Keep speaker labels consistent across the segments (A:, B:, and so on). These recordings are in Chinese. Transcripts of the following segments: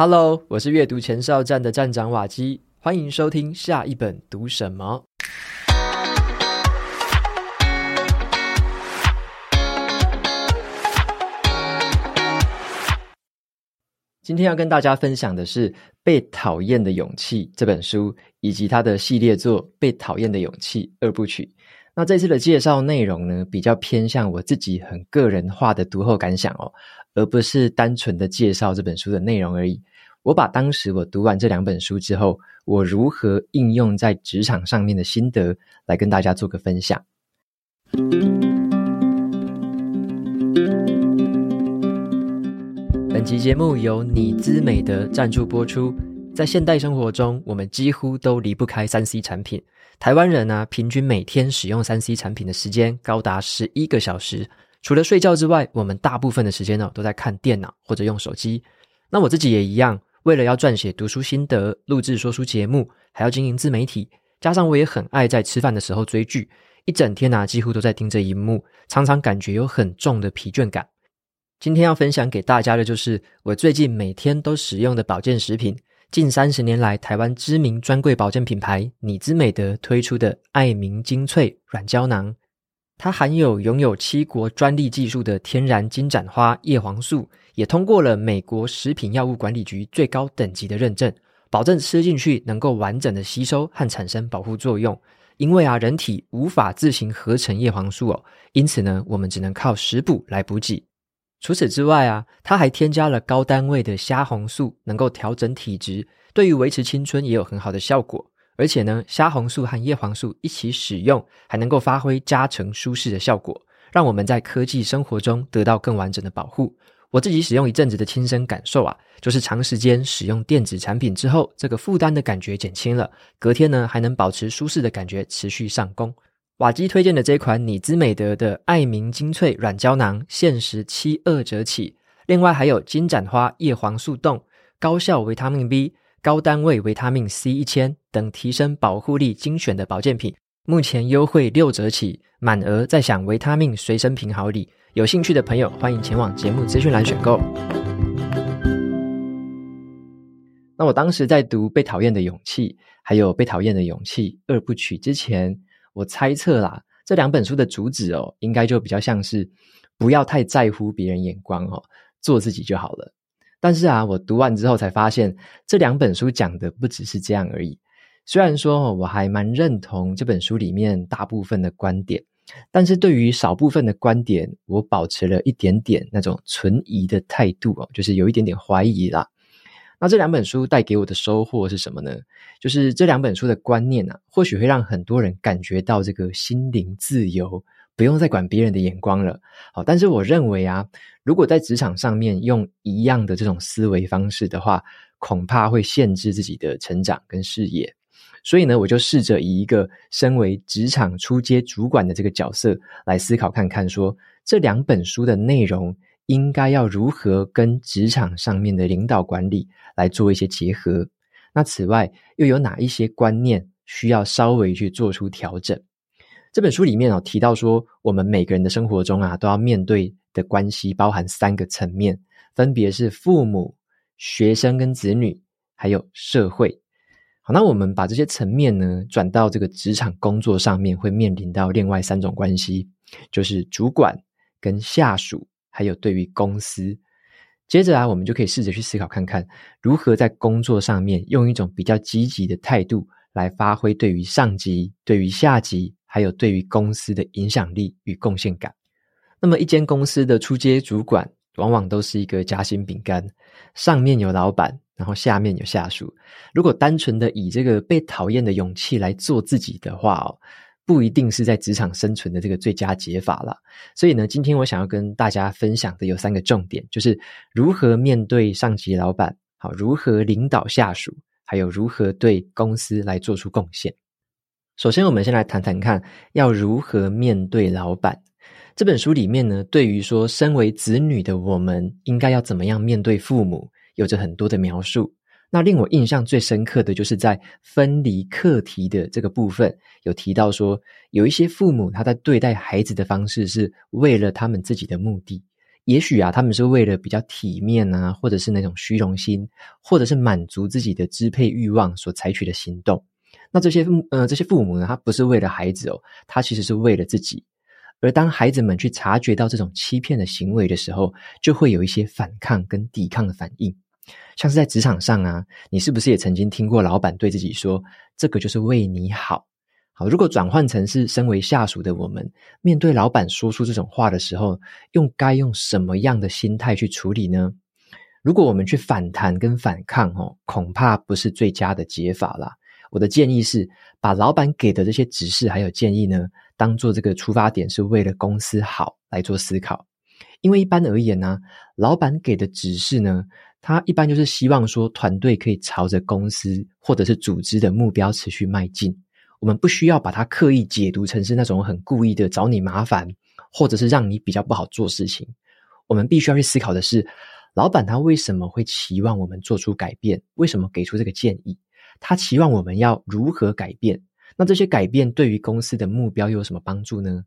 A: Hello，我是阅读前哨站的站长瓦基，欢迎收听下一本读什么。今天要跟大家分享的是《被讨厌的勇气》这本书，以及它的系列作《被讨厌的勇气》二部曲。那这次的介绍内容呢，比较偏向我自己很个人化的读后感想哦，而不是单纯的介绍这本书的内容而已。我把当时我读完这两本书之后，我如何应用在职场上面的心得，来跟大家做个分享。本集节目由你姿美德赞助播出。在现代生活中，我们几乎都离不开三 C 产品。台湾人呢、平均每天使用三 C 产品的时间高达十一个小时。除了睡觉之外，我们大部分的时间呢，都在看电脑或者用手机。那我自己也一样，为了要撰写读书心得、录制说书节目，还要经营自媒体，加上我也很爱在吃饭的时候追剧，一整天呢、几乎都在盯着荧幕，常常感觉有很重的疲倦感。今天要分享给大家的就是我最近每天都使用的保健食品。近三十年来，台湾知名专柜保健品牌你姿美德推出的爱明精粹软胶囊，它含有拥有七国专利技术的天然金盏花叶黄素，也通过了美国食品药物管理局最高等级的认证，保证吃进去能够完整的吸收和产生保护作用。因为啊，人体无法自行合成叶黄素哦，因此呢，我们只能靠食补来补给。除此之外啊，它还添加了高单位的虾红素，能够调整体质，对于维持青春也有很好的效果。而且呢，虾红素和叶黄素一起使用，还能够发挥加成舒适的效果，让我们在科技生活中得到更完整的保护。我自己使用一阵子的亲身感受啊，就是长时间使用电子产品之后，这个负担的感觉减轻了，隔天呢还能保持舒适的感觉，持续上工。瓦基推荐的这款你姿美德的爱明精粹软胶囊，限时七二折起。另外还有金盏花叶黄素冻、高效维他命 B、高单位维他命 C 一千等提升保护力精选的保健品，目前优惠六折起，满额再享维他命随身瓶好礼。有兴趣的朋友欢迎前往节目资讯栏选购。那我当时在读《被讨厌的勇气》还有《被讨厌的勇气》二部曲之前。我猜测啦，这两本书的主旨哦，应该就比较像是不要太在乎别人眼光哦，做自己就好了。但是啊，我读完之后才发现，这两本书讲的不只是这样而已。虽然说我还蛮认同这本书里面大部分的观点，但是对于少部分的观点，我保持了一点点那种存疑的态度哦，就是有一点点怀疑啦。那这两本书带给我的收获是什么呢？就是这两本书的观念啊，或许会让很多人感觉到这个心灵自由，不用再管别人的眼光了。好，但是我认为啊，如果在职场上面用一样的这种思维方式的话，恐怕会限制自己的成长跟视野。所以呢，我就试着以一个身为职场初阶主管的这个角色来思考看看，说这两本书的内容。应该要如何跟职场上面的领导管理来做一些结合？那此外又有哪一些观念需要稍微去做出调整？这本书里面哦提到说，我们每个人的生活中啊都要面对的关系包含三个层面，分别是父母、学生跟子女，还有社会。好，那我们把这些层面呢转到这个职场工作上面，会面临到另外三种关系，就是主管跟下属。还有对于公司，接着啊，我们就可以试着去思考看看，如何在工作上面用一种比较积极的态度来发挥对于上级、对于下级，还有对于公司的影响力与贡献感。那么，一间公司的初阶主管往往都是一个夹心饼干，上面有老板，然后下面有下属。如果单纯的以这个被讨厌的勇气来做自己的话哦。不一定是在职场生存的这个最佳解法了，所以呢，今天我想要跟大家分享的有三个重点，就是如何面对上级老板，好，如何领导下属，还有如何对公司来做出贡献。首先，我们先来谈谈看，要如何面对老板。这本书里面呢，对于说身为子女的我们，应该要怎么样面对父母，有着很多的描述。那令我印象最深刻的就是在分离课题的这个部分，有提到说，有一些父母他在对待孩子的方式是为了他们自己的目的，也许啊，他们是为了比较体面啊，或者是那种虚荣心，或者是满足自己的支配欲望所采取的行动。那这些呃这些父母呢，他不是为了孩子哦，他其实是为了自己。而当孩子们去察觉到这种欺骗的行为的时候，就会有一些反抗跟抵抗的反应。像是在职场上啊，你是不是也曾经听过老板对自己说：“这个就是为你好。”好，如果转换成是身为下属的我们，面对老板说出这种话的时候，用该用什么样的心态去处理呢？如果我们去反弹跟反抗，哦，恐怕不是最佳的解法啦。我的建议是，把老板给的这些指示还有建议呢，当做这个出发点是为了公司好来做思考。因为一般而言呢，老板给的指示呢，他一般就是希望说团队可以朝着公司或者是组织的目标持续迈进。我们不需要把它刻意解读成是那种很故意的找你麻烦，或者是让你比较不好做事情。我们必须要去思考的是，老板他为什么会期望我们做出改变？为什么给出这个建议？他期望我们要如何改变？那这些改变对于公司的目标又有什么帮助呢？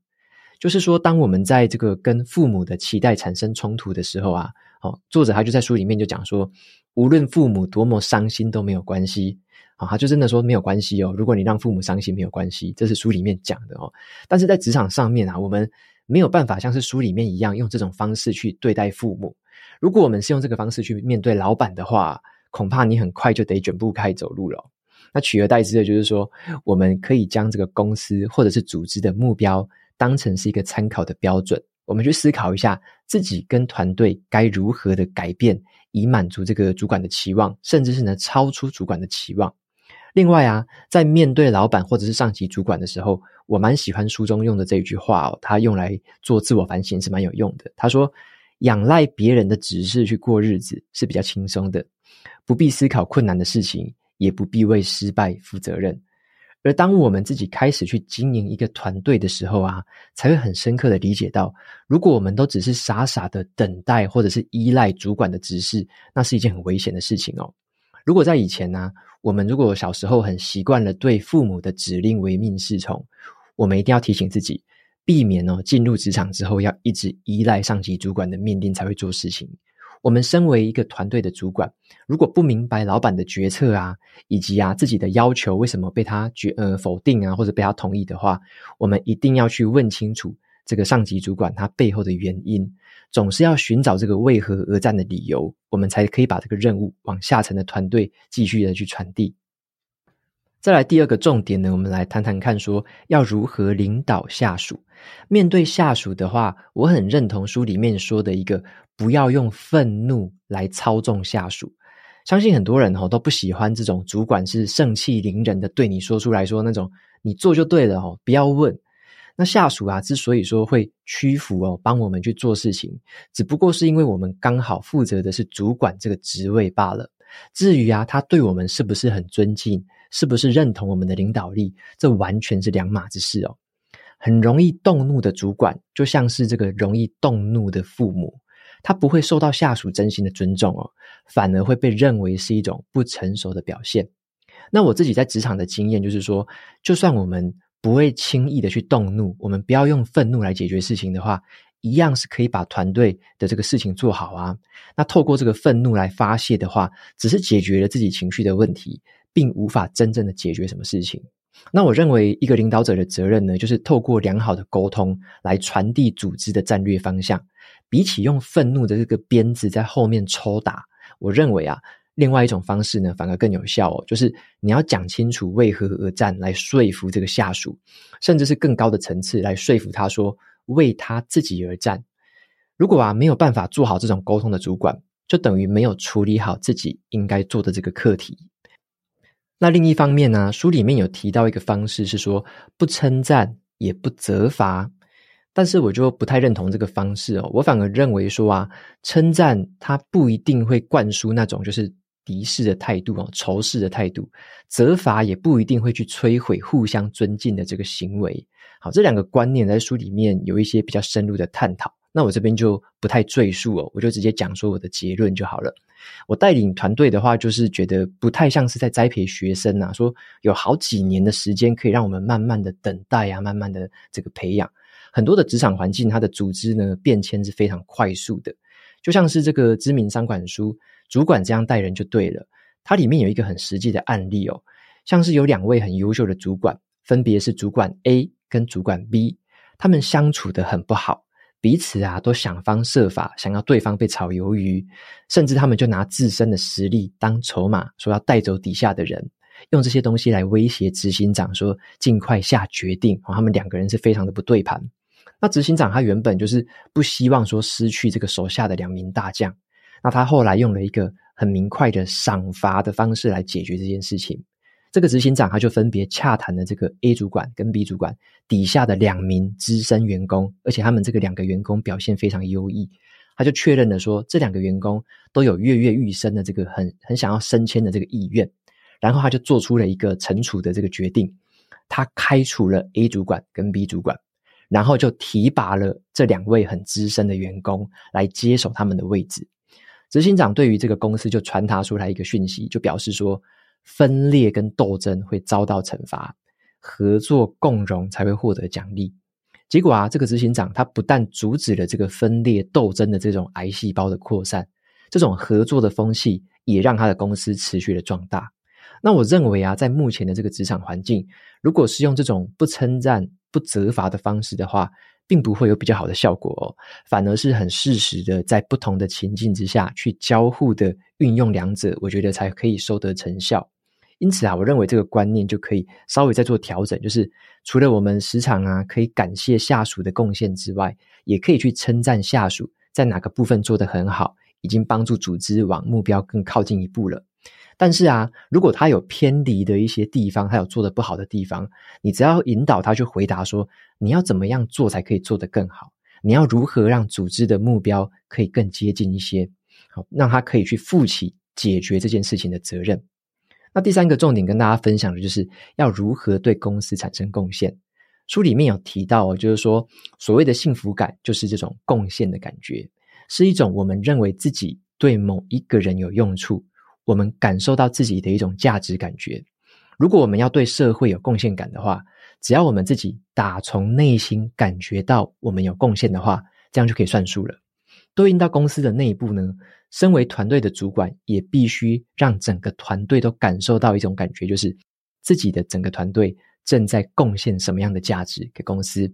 A: 就是说，当我们在这个跟父母的期待产生冲突的时候啊，哦，作者他就在书里面就讲说，无论父母多么伤心都没有关系。啊，他就真的说没有关系哦。如果你让父母伤心，没有关系，这是书里面讲的哦。但是在职场上面啊，我们没有办法像是书里面一样用这种方式去对待父母。如果我们是用这个方式去面对老板的话，恐怕你很快就得卷步开走路了。那取而代之的就是说，我们可以将这个公司或者是组织的目标当成是一个参考的标准，我们去思考一下自己跟团队该如何的改变，以满足这个主管的期望，甚至是呢超出主管的期望。另外啊，在面对老板或者是上级主管的时候，我蛮喜欢书中用的这一句话哦，他用来做自我反省是蛮有用的。他说：“仰赖别人的指示去过日子是比较轻松的，不必思考困难的事情，也不必为失败负责任。而当我们自己开始去经营一个团队的时候啊，才会很深刻的理解到，如果我们都只是傻傻的等待或者是依赖主管的指示，那是一件很危险的事情哦。如果在以前呢、啊，我们如果小时候很习惯了对父母的指令唯命是从，我们一定要提醒自己，避免哦进入职场之后要一直依赖上级主管的命令才会做事情。我们身为一个团队的主管，如果不明白老板的决策啊，以及啊自己的要求为什么被他决呃否定啊，或者被他同意的话，我们一定要去问清楚这个上级主管他背后的原因。总是要寻找这个为何而战的理由，我们才可以把这个任务往下层的团队继续的去传递。再来第二个重点呢，我们来谈谈看，说要如何领导下属。面对下属的话，我很认同书里面说的一个，不要用愤怒来操纵下属。相信很多人吼都不喜欢这种主管是盛气凌人的对你说出来说那种你做就对了吼，不要问。那下属啊，之所以说会屈服哦，帮我们去做事情，只不过是因为我们刚好负责的是主管这个职位罢了。至于啊，他对我们是不是很尊敬，是不是认同我们的领导力，这完全是两码子事哦。很容易动怒的主管，就像是这个容易动怒的父母，他不会受到下属真心的尊重哦，反而会被认为是一种不成熟的表现。那我自己在职场的经验就是说，就算我们不会轻易的去动怒，我们不要用愤怒来解决事情的话，一样是可以把团队的这个事情做好啊。那透过这个愤怒来发泄的话，只是解决了自己情绪的问题，并无法真正的解决什么事情。那我认为一个领导者的责任呢，就是透过良好的沟通来传递组织的战略方向，比起用愤怒的这个鞭子在后面抽打，我认为啊。另外一种方式呢，反而更有效哦，就是你要讲清楚为何而战，来说服这个下属，甚至是更高的层次来说服他说为他自己而战。如果啊没有办法做好这种沟通的主管，就等于没有处理好自己应该做的这个课题。那另一方面呢，书里面有提到一个方式是说不称赞也不责罚，但是我就不太认同这个方式哦，我反而认为说啊，称赞它不一定会灌输那种就是。敌视的态度哦，仇视的态度，责罚也不一定会去摧毁互相尊敬的这个行为。好，这两个观念在书里面有一些比较深入的探讨。那我这边就不太赘述哦，我就直接讲说我的结论就好了。我带领团队的话，就是觉得不太像是在栽培学生啊，说有好几年的时间可以让我们慢慢的等待啊，慢慢的这个培养，很多的职场环境，它的组织呢变迁是非常快速的，就像是这个知名商管书《主管这样带人就对了》，它里面有一个很实际的案例哦，像是有两位很优秀的主管，分别是主管 A 跟主管 B，他们相处得很不好，彼此啊都想方设法想要对方被炒鱿鱼，甚至他们就拿自身的实力当筹码，说要带走底下的人。用这些东西来威胁执行长，说尽快下决定。哦，他们两个人是非常的不对盘。那执行长他原本就是不希望说失去这个手下的两名大将。那他后来用了一个很明快的赏罚的方式来解决这件事情。这个执行长他就分别洽谈了这个 A 主管跟 B 主管底下的两名资深员工，而且他们这个两个员工表现非常优异。他就确认了说，这两个员工都有跃跃欲升的这个很很想要升迁的这个意愿。然后他就做出了一个惩处的这个决定，他开除了 A 主管跟 B 主管，然后就提拔了这两位很资深的员工来接手他们的位置。执行长对于这个公司就传达出来一个讯息，就表示说，分裂跟斗争会遭到惩罚，合作共荣才会获得奖励。结果啊，这个执行长他不但阻止了这个分裂斗争的这种癌细胞的扩散，这种合作的风气也让他的公司持续的壮大。那我认为啊，在目前的这个职场环境，如果是用这种不称赞、不责罚的方式的话，并不会有比较好的效果哦，反而是很适时的在不同的情境之下去交互的运用两者，我觉得才可以收得成效。因此啊，我认为这个观念就可以稍微再做调整，就是除了我们时常啊可以感谢下属的贡献之外，也可以去称赞下属在哪个部分做得很好，已经帮助组织往目标更靠近一步了。但是啊，如果他有偏离的一些地方，他有做得不好的地方，你只要引导他去回答说，你要怎么样做才可以做得更好？你要如何让组织的目标可以更接近一些？好，让他可以去负起解决这件事情的责任。那第三个重点跟大家分享的就是要如何对公司产生贡献。书里面有提到哦，就是说所谓的幸福感，就是这种贡献的感觉，是一种我们认为自己对某一个人有用处。我们感受到自己的一种价值感觉。如果我们要对社会有贡献感的话，只要我们自己打从内心感觉到我们有贡献的话，这样就可以算数了。对应到公司的内部呢，身为团队的主管，也必须让整个团队都感受到一种感觉，就是自己的整个团队正在贡献什么样的价值给公司。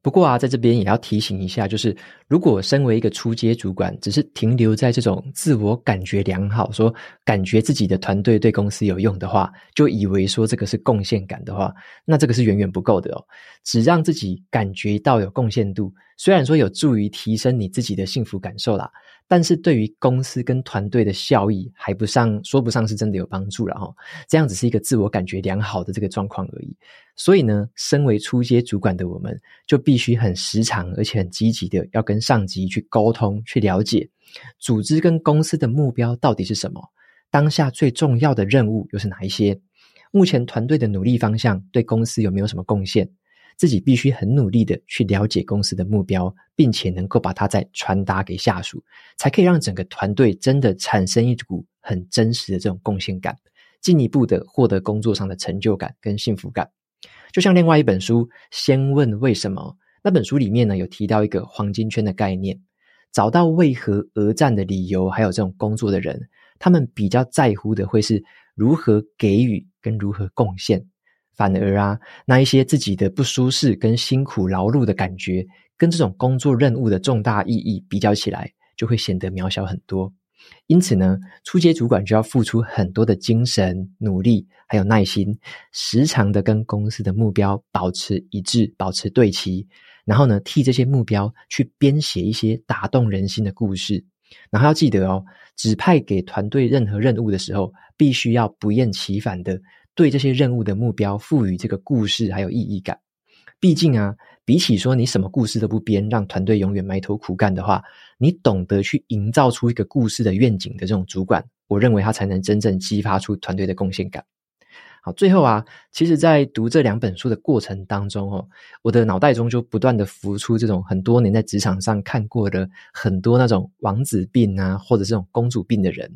A: 不过啊，在这边也要提醒一下，就是如果身为一个初阶主管，只是停留在这种自我感觉良好，说感觉自己的团队对公司有用的话，就以为说这个是贡献感的话，那这个是远远不够的哦。只让自己感觉到有贡献度，虽然说有助于提升你自己的幸福感受啦。但是对于公司跟团队的效益还不上，说不上是真的有帮助了哈。这样只是一个自我感觉良好的这个状况而已。所以呢，身为初阶主管的我们，就必须很时常而且很积极的要跟上级去沟通，去了解组织跟公司的目标到底是什么，当下最重要的任务又是哪一些，目前团队的努力方向对公司有没有什么贡献。自己必须很努力的去了解公司的目标，并且能够把它再传达给下属，才可以让整个团队真的产生一股很真实的这种贡献感，进一步的获得工作上的成就感跟幸福感。就像另外一本书《先问为什么》，那本书里面呢，有提到一个黄金圈的概念，找到为何而战的理由，还有这种工作的人，他们比较在乎的会是如何给予跟如何贡献。反而啊，那一些自己的不舒适跟辛苦劳碌的感觉，跟这种工作任务的重大意义比较起来，就会显得渺小很多。因此呢，初阶主管就要付出很多的精神、努力，还有耐心，时常的跟公司的目标保持一致，保持对齐。然后呢，替这些目标去编写一些打动人心的故事。然后要记得哦，指派给团队任何任务的时候，必须要不厌其烦的。对这些任务的目标赋予这个故事还有意义感。毕竟啊，比起说你什么故事都不编，让团队永远埋头苦干的话，你懂得去营造出一个故事的愿景的这种主管，我认为他才能真正激发出团队的贡献感。好，最后啊，其实，在读这两本书的过程当中哦，我的脑袋中就不断的浮出这种很多年在职场上看过的很多那种王子病啊，或者这种公主病的人。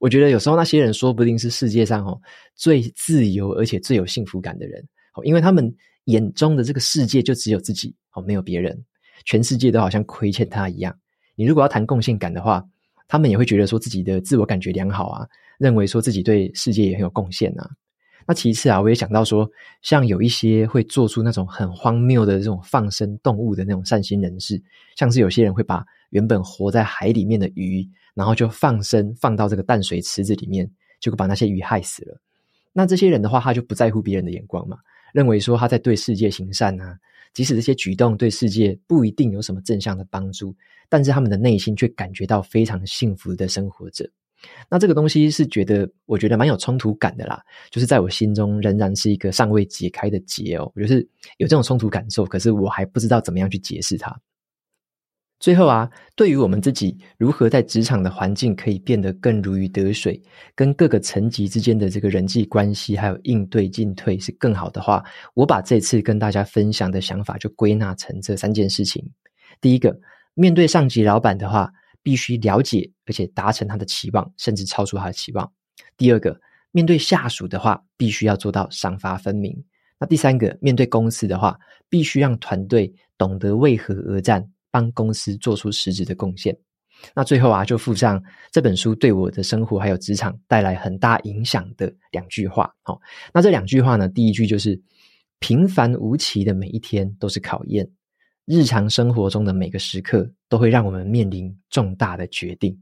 A: 我觉得有时候那些人说不定是世界上哦最自由而且最有幸福感的人，因为他们眼中的这个世界就只有自己哦，没有别人，全世界都好像亏欠他一样。你如果要谈共性感的话，他们也会觉得说自己的自我感觉良好啊，认为说自己对世界也很有贡献啊。那其次啊，我也想到说，像有一些会做出那种很荒谬的这种放生动物的那种善心人士，像是有些人会把原本活在海里面的鱼，然后就放生放到这个淡水池子里面，结果把那些鱼害死了。那这些人的话，他就不在乎别人的眼光嘛，认为说他在对世界行善啊，即使这些举动对世界不一定有什么正向的帮助，但是他们的内心却感觉到非常幸福的生活着。那这个东西是觉得，我觉得蛮有冲突感的啦，就是在我心中仍然是一个尚未解开的结哦，我就是有这种冲突感受，可是我还不知道怎么样去解释它。最后啊，对于我们自己如何在职场的环境可以变得更如鱼得水，跟各个层级之间的这个人际关系还有应对进退是更好的话，我把这次跟大家分享的想法就归纳成这三件事情。第一个，面对上级老板的话，必须了解而且达成他的期望，甚至超出他的期望。第二个，面对下属的话，必须要做到赏罚分明。那第三个，面对公司的话，必须让团队懂得为何而战。帮公司做出实质的贡献。那最后啊，就附上这本书对我的生活还有职场带来很大影响的两句话。好，那这两句话呢，第一句就是：平凡无奇的每一天都是考验，日常生活中的每个时刻都会让我们面临重大的决定。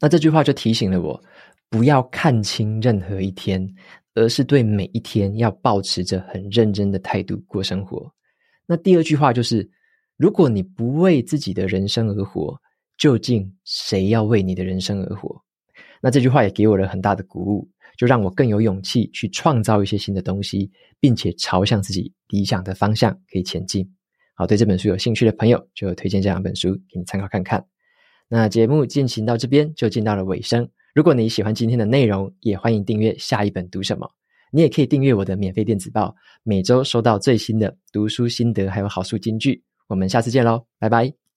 A: 那这句话就提醒了我，不要看清任何一天，而是对每一天要保持着很认真的态度过生活。那第二句话就是。如果你不为自己的人生而活，究竟谁要为你的人生而活？那这句话也给我了很大的鼓舞，就让我更有勇气去创造一些新的东西，并且朝向自己理想的方向可以前进。好，对这本书有兴趣的朋友，就推荐这两本书给你参考看看。那节目进行到这边就进到了尾声。如果你喜欢今天的内容，也欢迎订阅下一本读什么。你也可以订阅我的免费电子报，每周收到最新的读书心得还有好书金句。我们下次见喽，拜拜。